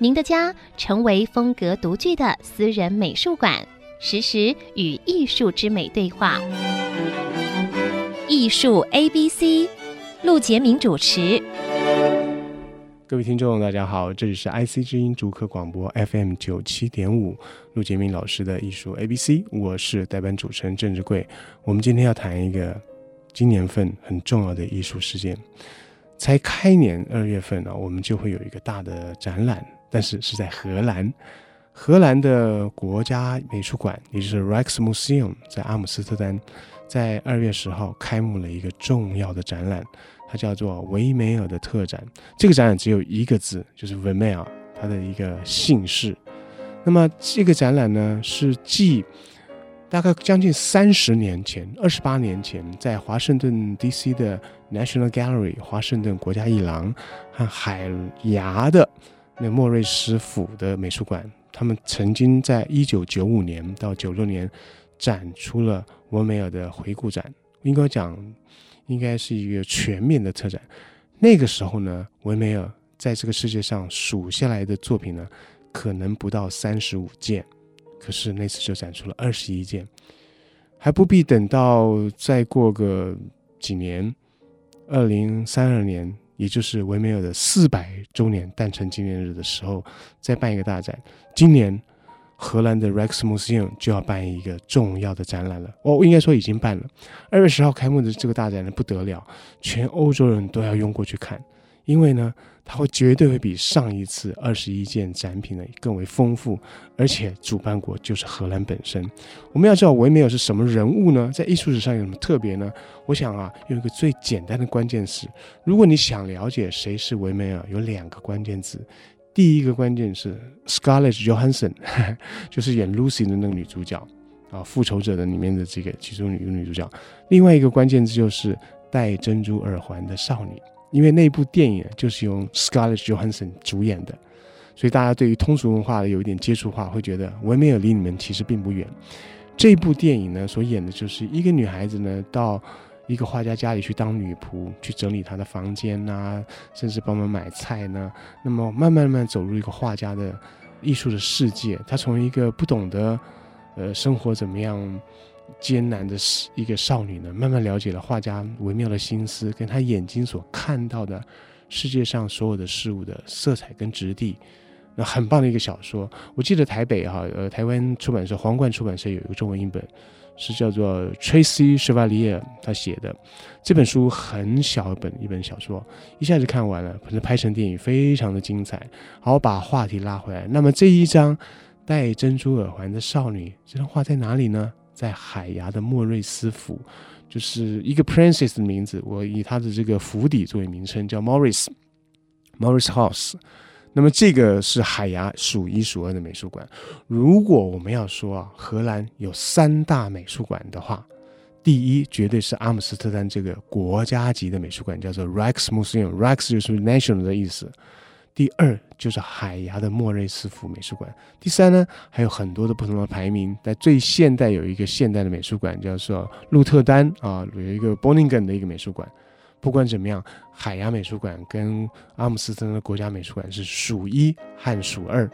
您的家成为风格独具的私人美术馆，实时与艺术之美对话。艺术 A B C，陆杰明主持。各位听众，大家好，这里是 IC 之音竹科广播 FM 九七点五，陆杰明老师的艺术 A B C，我是代班主持人郑志贵。我们今天要谈一个今年份很重要的艺术事件。才开年二月份呢、我们就会有一个大的展览。但是是在荷兰，荷兰的国家美术馆，也就是 Rijksmuseum，在阿姆斯特丹，在二月十号开幕了一个重要的展览，它叫做维梅尔的特展。这个展览只有一个字，就是 Vermeer，他的一个姓氏。那么这个展览呢，是继大概将近三十年前，二十八年前，在华盛顿 DC 的 National Gallery，华盛顿国家艺廊和海牙的。那莫瑞斯府的美术馆，他们曾经在一九九五年到九六年展出了维梅尔的回顾展，应该讲应该是一个全面的特展。那个时候呢，维梅尔在这个世界上数下来的作品呢，可能不到三十五件，可是那次就展出了二十一件，还不必等到再过个几年，二零三二年。也就是维米尔的四百周年诞辰纪念日的时候，再办一个大展。今年荷兰的 Rex Museum 就要办一个重要的展览了。哦，应该说已经办了。二月十号开幕的这个大展呢，不得了，全欧洲人都要涌过去看。因为呢，它会绝对会比上一次二十一件展品呢更为丰富，而且主办国就是荷兰本身。我们要知道维梅尔是什么人物呢？在艺术史上有什么特别呢？我想啊，用一个最简单的关键词，如果你想了解谁是维梅尔，有两个关键字。第一个关键是 Scarlett Johansson，就是演 Lucy 的那个女主角啊，《复仇者》的里面的这个其中一个女主角。另外一个关键字就是戴珍珠耳环的少女。因为那部电影就是由 Scarlett Johansson 主演的，所以大家对于通俗文化有一点接触的话，会觉得维米尔离你们其实并不远。这部电影呢，所演的就是一个女孩子呢，到一个画家家里去当女仆，去整理他的房间呐、啊，甚至帮忙买菜呢。那么慢慢慢走入一个画家的艺术的世界，她从一个不懂得呃生活怎么样。艰难的一个少女呢，慢慢了解了画家微妙的心思，跟她眼睛所看到的世界上所有的事物的色彩跟质地，那很棒的一个小说。我记得台北哈，呃，台湾出版社皇冠出版社有一个中文译本，是叫做 Tracy Chevalier 他写的这本书，很小本一本小说，一下子看完了，可能拍成电影非常的精彩。好，把话题拉回来，那么这一张戴珍珠耳环的少女，这张画在哪里呢？在海牙的莫瑞斯府，就是一个 princess 的名字，我以她的这个府邸作为名称，叫 Morris Morris House。那么这个是海牙数一数二的美术馆。如果我们要说啊，荷兰有三大美术馆的话，第一绝对是阿姆斯特丹这个国家级的美术馆，叫做 Rijksmuseum，Rijks 就是 national 的意思。第二就是海牙的莫瑞斯府美术馆。第三呢，还有很多的不同的排名。在最现代有一个现代的美术馆，叫做鹿特丹啊，有一个 Groningen 的一个美术馆。不管怎么样，海牙美术馆跟阿姆斯特丹的国家美术馆是数一和数二。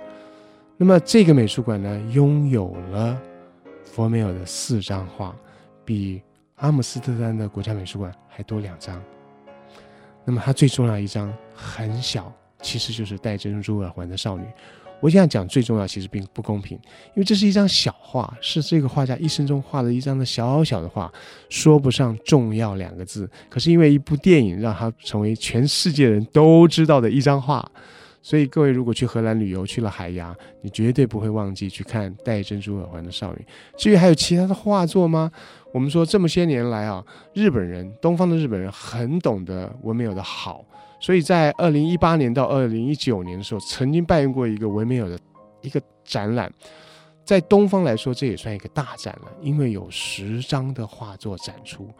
那么这个美术馆呢，拥有了维梅尔的四张画，比阿姆斯特丹的国家美术馆还多两张。那么它最重要一张很小。其实就是戴珍珠耳环的少女。我想讲最重要，其实并不公平，因为这是一张小画，是这个画家一生中画的一张的小小的画，说不上重要两个字。可是因为一部电影，让它成为全世界人都知道的一张画。所以各位如果去荷兰旅游，去了海牙，你绝对不会忘记去看戴珍珠耳环的少女。至于还有其他的画作吗？我们说这么些年来啊，日本人，东方的日本人很懂得维梅尔的好。所以在二零一八年到二零一九年的时候，曾经办过一个维梅尔的一个展览，在东方来说，这也算一个大展了，因为有十张的画作展出。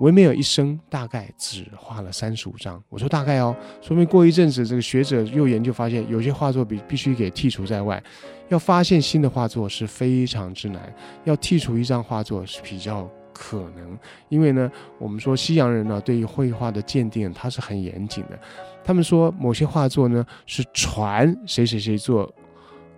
维梅尔一生大概只画了三十五张，我说大概哦，说明过一阵子这个学者又研究发现，有些画作必必须给剔除在外，要发现新的画作是非常之难，要剔除一张画作是比较可能，因为呢，我们说西洋人呢对于绘画的鉴定他是很严谨的，他们说某些画作呢是传谁谁谁做。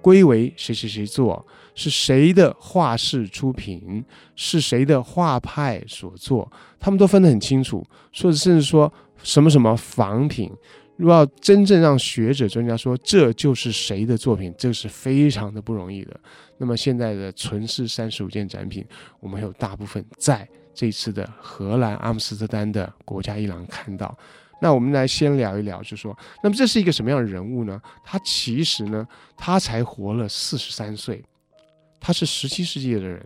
归为谁谁谁做，是谁的画室出品，是谁的画派所做，他们都分得很清楚。说甚至说什么什么仿品，如果要真正让学者专家说这就是谁的作品，这是非常的不容易的。那么现在的存世三十五件展品，我们有大部分在这次的荷兰阿姆斯特丹的国家艺廊看到。那我们来先聊一聊，就说，那么这是一个什么样的人物呢？他其实呢，他才活了四十三岁，他是十七世纪的人。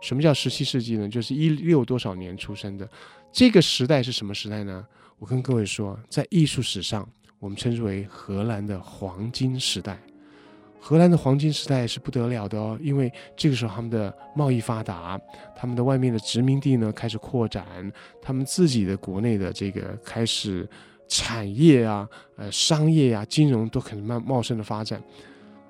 什么叫十七世纪呢？就是一六多少年出生的。这个时代是什么时代呢？我跟各位说，在艺术史上，我们称之为荷兰的黄金时代。荷兰的黄金时代是不得了的哦，因为这个时候他们的贸易发达，他们的外面的殖民地呢开始扩展，他们自己的国内的这个开始产业啊、呃商业啊、金融都很茂茂盛的发展。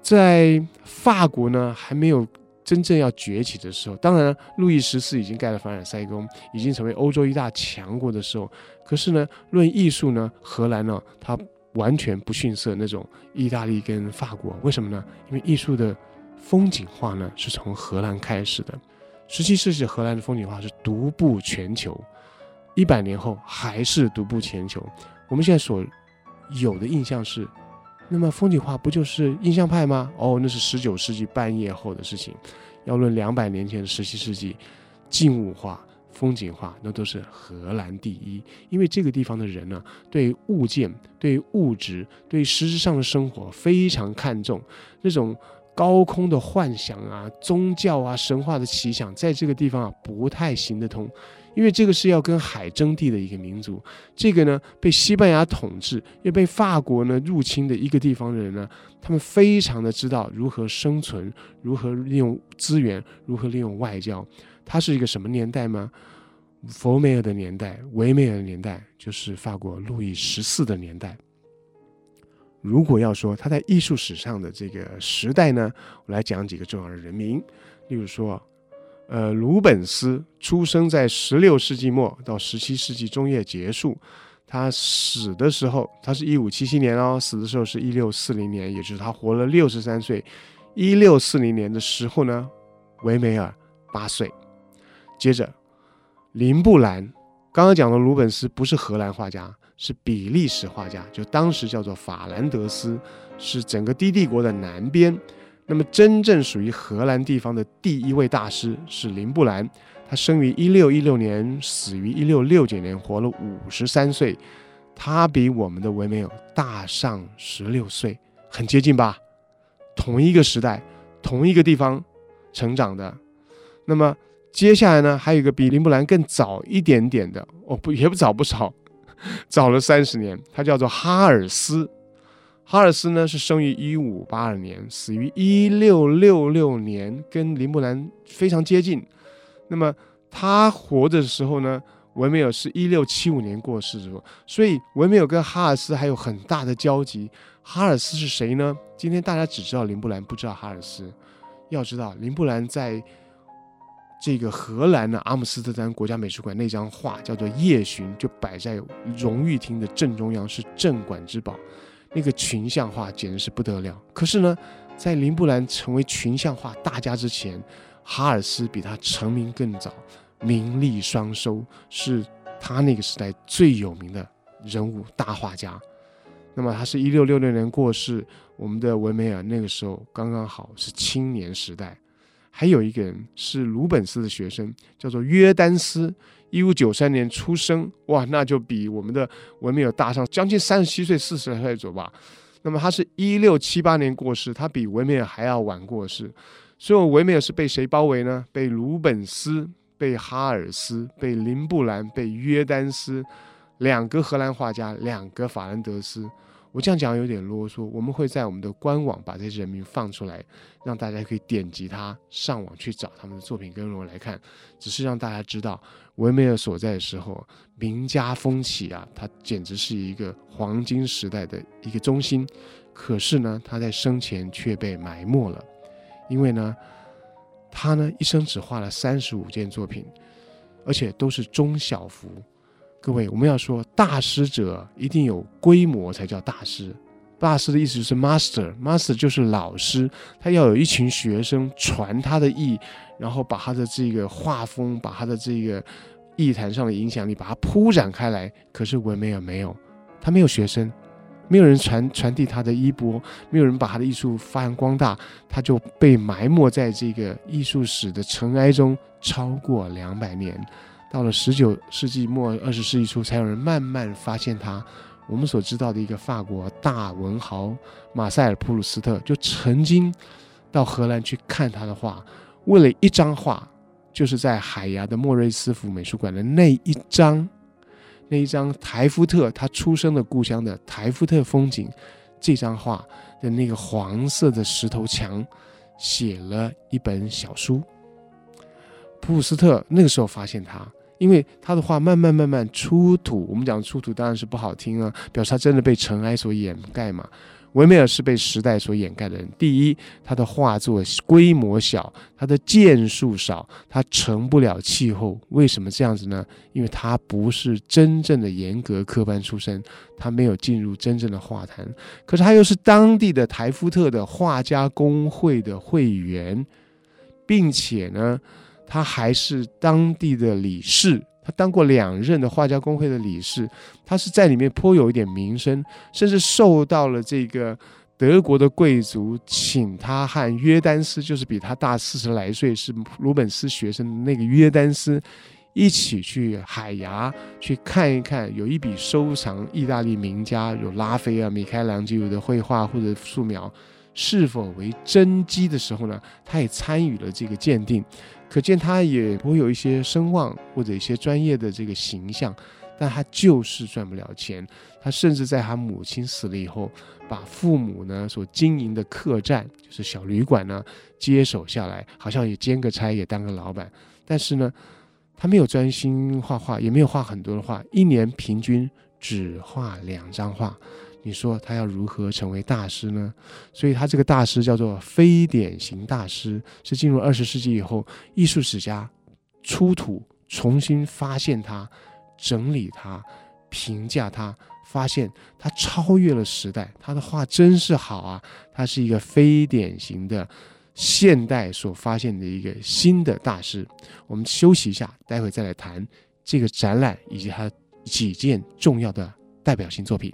在法国呢还没有真正要崛起的时候，当然路易十四已经盖了凡尔赛宫，已经成为欧洲一大强国的时候，可是呢，论艺术呢，荷兰呢，它。完全不逊色那种意大利跟法国，为什么呢？因为艺术的风景画呢是从荷兰开始的。十七世纪荷兰的风景画是独步全球，一百年后还是独步全球。我们现在所有的印象是，那么风景画不就是印象派吗？哦，那是十九世纪半叶后的事情。要论两百年前的十七世纪，静物画。风景画那都是荷兰第一，因为这个地方的人呢，对物件、对物质、对实质上的生活非常看重，那种高空的幻想啊、宗教啊、神话的奇想，在这个地方啊不太行得通，因为这个是要跟海争地的一个民族，这个呢被西班牙统治又被法国呢入侵的一个地方的人呢，他们非常的知道如何生存，如何利用资源，如何利用外交。它是一个什么年代吗？佛梅尔的年代，维梅尔的年代，就是法国路易十四的年代。如果要说他在艺术史上的这个时代呢，我来讲几个重要的人名，例如说，呃，鲁本斯出生在十六世纪末到十七世纪中叶结束，他死的时候，他是一五七七年哦，死的时候是一六四零年，也就是他活了六十三岁。一六四零年的时候呢，维梅尔八岁。接着，林布兰，刚刚讲的鲁本斯不是荷兰画家，是比利时画家，就当时叫做法兰德斯，是整个低帝国的南边。那么，真正属于荷兰地方的第一位大师是林布兰，他生于一六一六年，死于一六六九年，活了五十三岁。他比我们的维梅尔大上十六岁，很接近吧？同一个时代，同一个地方成长的，那么。接下来呢，还有一个比林布兰更早一点点的，哦不，也不早不早，早了三十年。他叫做哈尔斯，哈尔斯呢是生于一五八二年，死于一六六六年，跟林布兰非常接近。那么他活着的时候呢，维梅尔是一六七五年过世的，所以维梅尔跟哈尔斯还有很大的交集。哈尔斯是谁呢？今天大家只知道林布兰，不知道哈尔斯。要知道林布兰在。这个荷兰的阿姆斯特丹国家美术馆那张画叫做《夜巡》，就摆在荣誉厅的正中央，是镇馆之宝。那个群像画简直是不得了。可是呢，在林布兰成为群像画大家之前，哈尔斯比他成名更早，名利双收，是他那个时代最有名的人物大画家。那么他是一六六六年过世，我们的维梅尔那个时候刚刚好是青年时代。还有一个人是鲁本斯的学生，叫做约丹斯，一五九三年出生，哇，那就比我们的维米尔大上将近三十七岁、四十岁左右吧。那么他是一六七八年过世，他比维米尔还要晚过世。所以维米尔是被谁包围呢？被鲁本斯、被哈尔斯、被林布兰、被约丹斯，两个荷兰画家，两个法兰德斯。我这样讲有点啰嗦，我们会在我们的官网把这些人名放出来，让大家可以点击它上网去找他们的作品跟我来看。只是让大家知道，维梅尔所在的时候，名家风起啊，他简直是一个黄金时代的一个中心。可是呢，他在生前却被埋没了，因为呢，他呢一生只画了三十五件作品，而且都是中小幅。各位，我们要说大师者一定有规模才叫大师。大师的意思就是 master，master 就是老师，他要有一群学生传他的艺，然后把他的这个画风，把他的这个艺坛上的影响力，把它铺展开来。可是维梅尔没有，他没有学生，没有人传传递他的衣钵，没有人把他的艺术发扬光大，他就被埋没在这个艺术史的尘埃中超过两百年。到了十九世纪末二十世纪初，才有人慢慢发现他。我们所知道的一个法国大文豪马塞尔·普鲁斯特，就曾经到荷兰去看他的画，为了一张画，就是在海牙的莫瑞斯福美术馆的那一张，那一张台夫特他出生的故乡的台夫特风景，这张画的那个黄色的石头墙，写了一本小书。普鲁斯特那个时候发现他。因为他的画慢慢慢慢出土，我们讲出土当然是不好听啊，表示他真的被尘埃所掩盖嘛。维米尔是被时代所掩盖的人。第一，他的画作规模小，他的件数少，他成不了气候。为什么这样子呢？因为他不是真正的严格科班出身，他没有进入真正的画坛。可是他又是当地的台夫特的画家工会的会员，并且呢。他还是当地的理事，他当过两任的画家工会的理事，他是在里面颇有一点名声，甚至受到了这个德国的贵族请他和约丹斯，就是比他大四十来岁，是鲁本斯学生的那个约丹斯，一起去海牙去看一看，有一笔收藏意大利名家有拉斐尔、米开朗基罗的绘画或者素描是否为真迹的时候呢，他也参与了这个鉴定。可见他也不会有一些声望或者一些专业的这个形象，但他就是赚不了钱。他甚至在他母亲死了以后，把父母呢所经营的客栈，就是小旅馆呢接手下来，好像也兼个差，也当个老板。但是呢，他没有专心画画，也没有画很多的画，一年平均只画两张画。你说他要如何成为大师呢？所以他这个大师叫做非典型大师，是进入二十世纪以后，艺术史家出土重新发现他，整理他，评价他，发现他超越了时代，他的画真是好啊！他是一个非典型的现代所发现的一个新的大师。我们休息一下，待会再来谈这个展览以及他几件重要的代表性作品。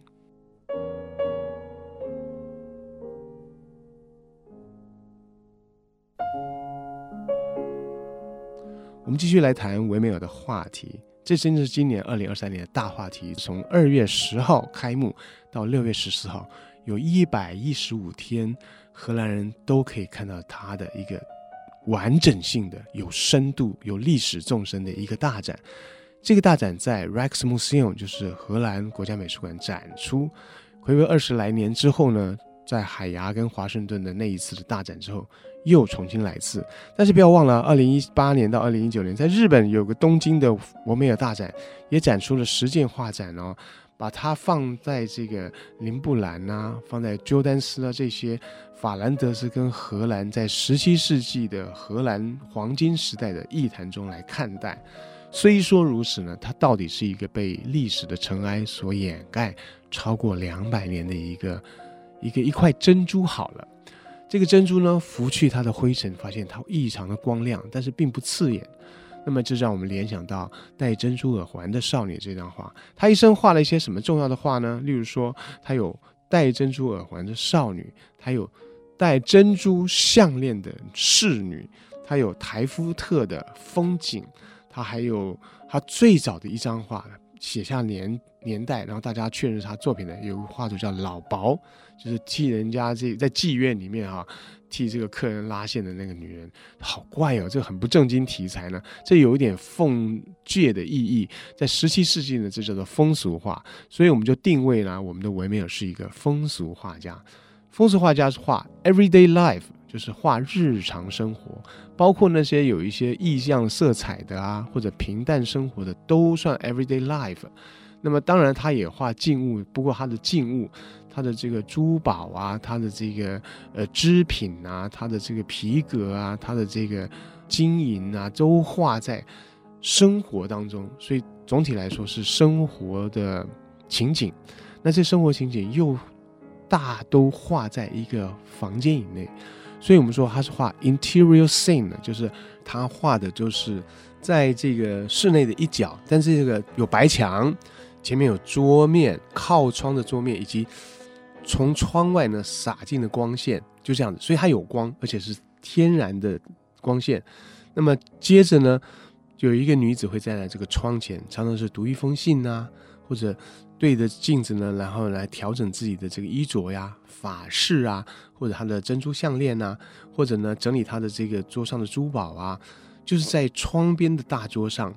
我们继续来谈维梅尔的话题，这真的是今年二零二三年的大话题。从二月十号开幕到六月十四号，有一百一十五天，荷兰人都可以看到他的一个完整性的、有深度、有历史纵深的一个大展。这个大展在 Rijksmuseum，就是荷兰国家美术馆展出。回归二十来年之后呢，在海牙跟华盛顿的那一次的大展之后，又重新来一次。但是不要忘了，二零一八年到二零一九年，在日本有个东京的维梅尔大展，也展出了十件画展哦。把它放在这个林布兰啊，放在朱丹斯啊这些法兰德斯跟荷兰在十七世纪的荷兰黄金时代的艺坛中来看待。虽说如此呢，它到底是一个被历史的尘埃所掩盖超过两百年的一个。一个一块珍珠好了，这个珍珠呢，拂去它的灰尘，发现它异常的光亮，但是并不刺眼。那么，这让我们联想到戴珍珠耳环的少女这张画。她一生画了一些什么重要的画呢？例如说，她有戴珍珠耳环的少女，她有戴珍珠项链的侍女，她有台夫特的风景，她还有她最早的一张画，写下年年代，然后大家确认她作品的有个画作叫老鴇。就是替人家这在妓院里面哈、啊，替这个客人拉线的那个女人，好怪哦，这很不正经题材呢。这有一点讽刺的意义，在十七世纪呢，这叫做风俗画，所以我们就定位呢，我们的维米尔是一个风俗画家。风俗画家是画 everyday life，就是画日常生活，包括那些有一些意象色彩的啊，或者平淡生活的，都算 everyday life。那么当然，他也画静物，不过他的静物，他的这个珠宝啊，他的这个呃织品啊，他的这个皮革啊，他的这个金银啊，都画在生活当中。所以总体来说是生活的情景。那这生活情景又大都画在一个房间以内，所以我们说他是画 interior scene，就是他画的就是在这个室内的一角，但是这个有白墙。前面有桌面，靠窗的桌面，以及从窗外呢洒进的光线，就这样子，所以它有光，而且是天然的光线。那么接着呢，有一个女子会站在这个窗前，常常是读一封信啊，或者对着镜子呢，然后来调整自己的这个衣着呀、发饰啊，或者他的珍珠项链呐，或者呢整理他的这个桌上的珠宝啊，就是在窗边的大桌上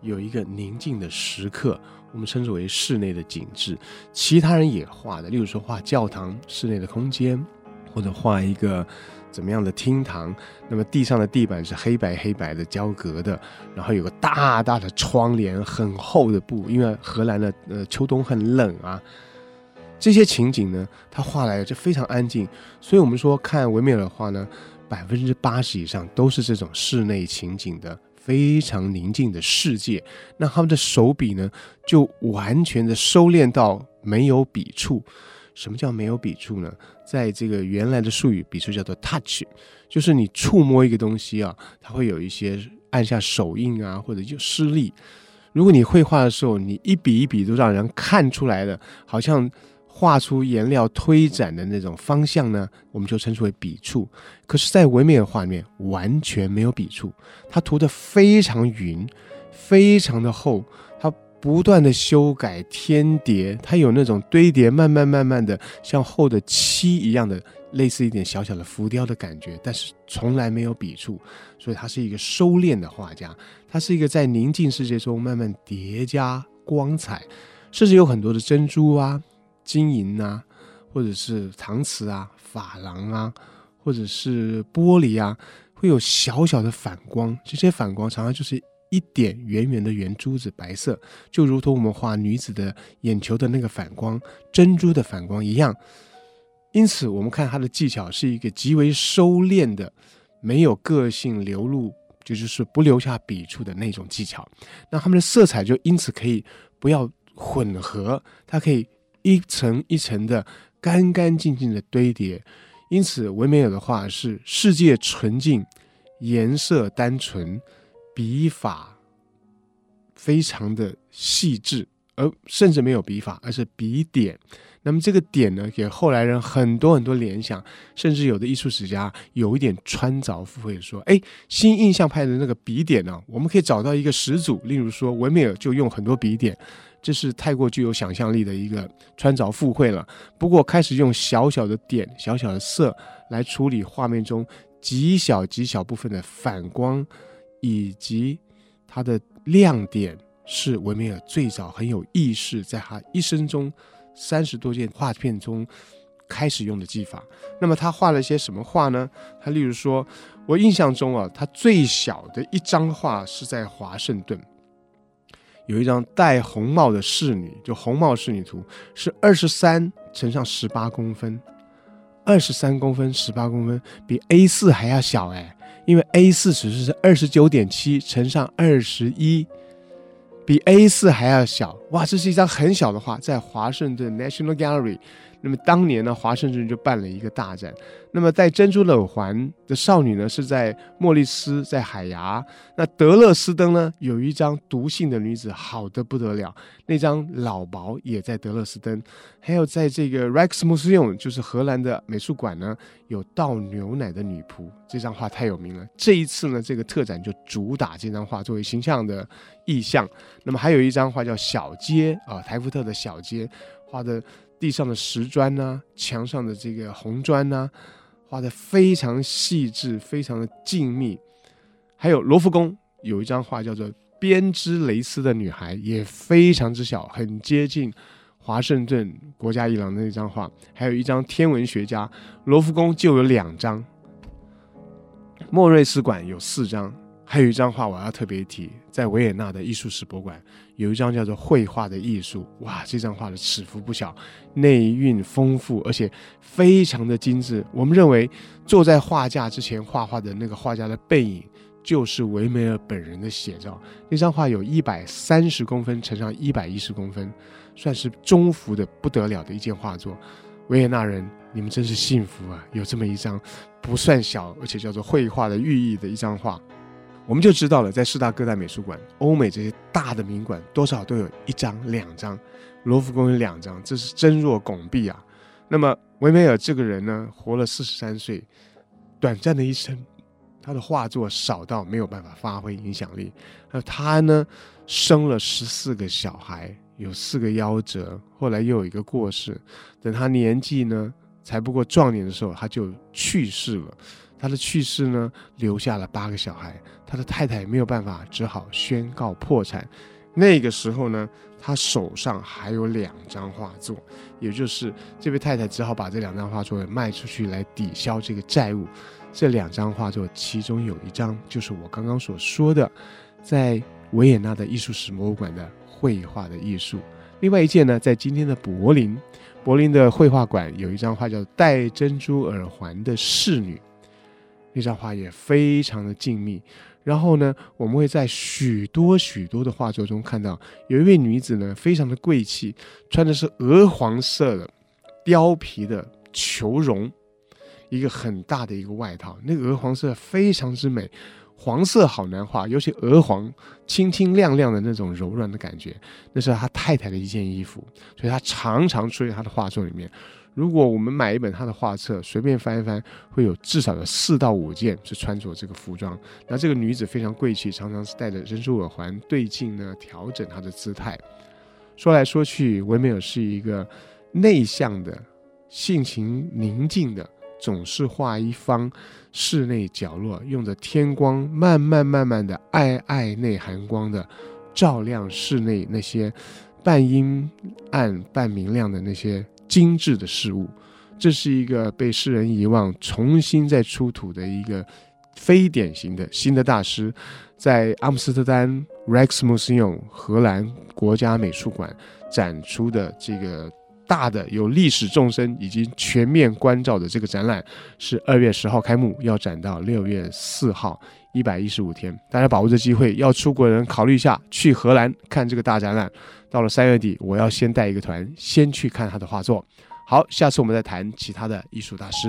有一个宁静的时刻。我们称之为室内的景致，其他人也画的，例如说画教堂室内的空间，或者画一个怎么样的厅堂。那么地上的地板是黑白黑白的交隔的，然后有个大大的窗帘，很厚的布，因为荷兰的呃秋冬很冷啊。这些情景呢，他画来就非常安静。所以我们说看维米尔的画呢，百分之八十以上都是这种室内情景的。非常宁静的世界，那他们的手笔呢，就完全的收敛到没有笔触。什么叫没有笔触呢？在这个原来的术语，笔触叫做 touch，就是你触摸一个东西啊，它会有一些按下手印啊，或者就施力。如果你绘画的时候，你一笔一笔都让人看出来的，好像。画出颜料推展的那种方向呢，我们就称之为笔触。可是，在唯美的画面完全没有笔触，它涂得非常匀，非常的厚，不断的修改天叠，它有那种堆叠，慢慢慢慢的像厚的漆一样的，类似一点小小的浮雕的感觉，但是从来没有笔触，所以他是一个收敛的画家，他是一个在宁静世界中慢慢叠加光彩，甚至有很多的珍珠啊。金银啊，或者是搪瓷啊、珐琅啊，或者是玻璃啊，会有小小的反光。这些反光常常就是一点圆圆的圆珠子，白色，就如同我们画女子的眼球的那个反光、珍珠的反光一样。因此，我们看它的技巧是一个极为收敛的、没有个性流露，就就是不留下笔触的那种技巧。那它们的色彩就因此可以不要混合，它可以。一层一层的干干净净的堆叠，因此唯美尔的画是世界纯净，颜色单纯，笔法非常的细致，而甚至没有笔法，而是笔点。那么这个点呢，给后来人很多很多联想，甚至有的艺术史家有一点穿凿附会说：“哎，新印象派的那个笔点呢，我们可以找到一个始祖，例如说维米尔就用很多笔点。”这是太过具有想象力的一个穿凿附会了。不过开始用小小的点、小小的色来处理画面中极小极小部分的反光，以及它的亮点，是维米尔最早很有意识，在他一生中三十多件画片中开始用的技法。那么他画了些什么画呢？他例如说，我印象中啊，他最小的一张画是在华盛顿。有一张戴红帽的侍女，就红帽侍女图，是二十三乘上十八公分，二十三公分十八公分，比 A 四还要小哎，因为 A 四尺寸是二十九点七乘上二十一，比 A 四还要小哇！这是一张很小的画，在华盛顿 National Gallery。那么当年呢，华盛顿就办了一个大展。那么戴珍珠耳环的少女呢，是在莫里斯，在海牙。那德勒斯登呢，有一张毒性的女子，好得不得了。那张老薄也在德勒斯登。还有在这个 Rijksmuseum，就是荷兰的美术馆呢，有倒牛奶的女仆。这张画太有名了。这一次呢，这个特展就主打这张画作为形象的意象。那么还有一张画叫小街啊，台福特的小街画的。地上的石砖呐、墙上的这个红砖呐、画得非常细致，非常的静谧。还有罗浮宫有一张画叫做《编织蕾丝的女孩》，也非常之小，很接近华盛顿国家艺廊的那张画。还有一张天文学家，罗浮宫就有两张，莫瑞斯馆有四张。还有一张画我要特别提，在维也纳的艺术史博物馆有一张叫做《绘画的艺术》。哇，这张画的尺幅不小，内蕴丰富，而且非常的精致。我们认为坐在画架之前画画的那个画家的背影，就是维梅尔本人的写照。那张画有一百三十公分乘上一百一十公分，算是中幅的不得了的一件画作。维也纳人，你们真是幸福啊，有这么一张不算小，而且叫做绘画的寓意的一张画。我们就知道了，在四大各大美术馆，欧美这些大的名馆，多少都有一张、两张。罗浮宫有两张，这是真若拱璧啊。那么维梅尔这个人呢，活了四十三岁，短暂的一生，他的画作少到没有办法发挥影响力。那他呢，生了十四个小孩，有四个夭折，后来又有一个过世。等他年纪呢，才不过壮年的时候，他就去世了。他的去世呢，留下了八个小孩，他的太太没有办法，只好宣告破产。那个时候呢，他手上还有两张画作，也就是这位太太只好把这两张画作卖出去来抵消这个债务。这两张画作，其中有一张就是我刚刚所说的，在维也纳的艺术史博物馆的绘画的艺术。另外一件呢，在今天的柏林，柏林的绘画馆有一张画叫《戴珍珠耳环的侍女》。那张画也非常的静谧，然后呢，我们会在许多许多的画作中看到，有一位女子呢，非常的贵气，穿的是鹅黄色的貂皮的裘绒，一个很大的一个外套，那个鹅黄色非常之美，黄色好难画，尤其鹅黄清清亮亮的那种柔软的感觉，那是他太太的一件衣服，所以他常常出现他的画作里面。如果我们买一本他的画册，随便翻一翻，会有至少有四到五件是穿着这个服装。那这个女子非常贵气，常常是戴着珍珠耳环对镜呢，调整她的姿态。说来说去，维米尔是一个内向的、性情宁静的，总是画一方室内角落，用着天光，慢慢慢慢的暧暧内含光的照亮室内那些半阴暗半明亮的那些。精致的事物，这是一个被世人遗忘、重新再出土的一个非典型的新的大师，在阿姆斯特丹 Rijksmuseum 荷兰国家美术馆展出的这个大的有历史纵深以及全面关照的这个展览，是二月十号开幕，要展到六月四号，一百一十五天。大家把握这机会，要出国的人考虑一下去荷兰看这个大展览。到了三月底，我要先带一个团，先去看他的画作。好，下次我们再谈其他的艺术大师。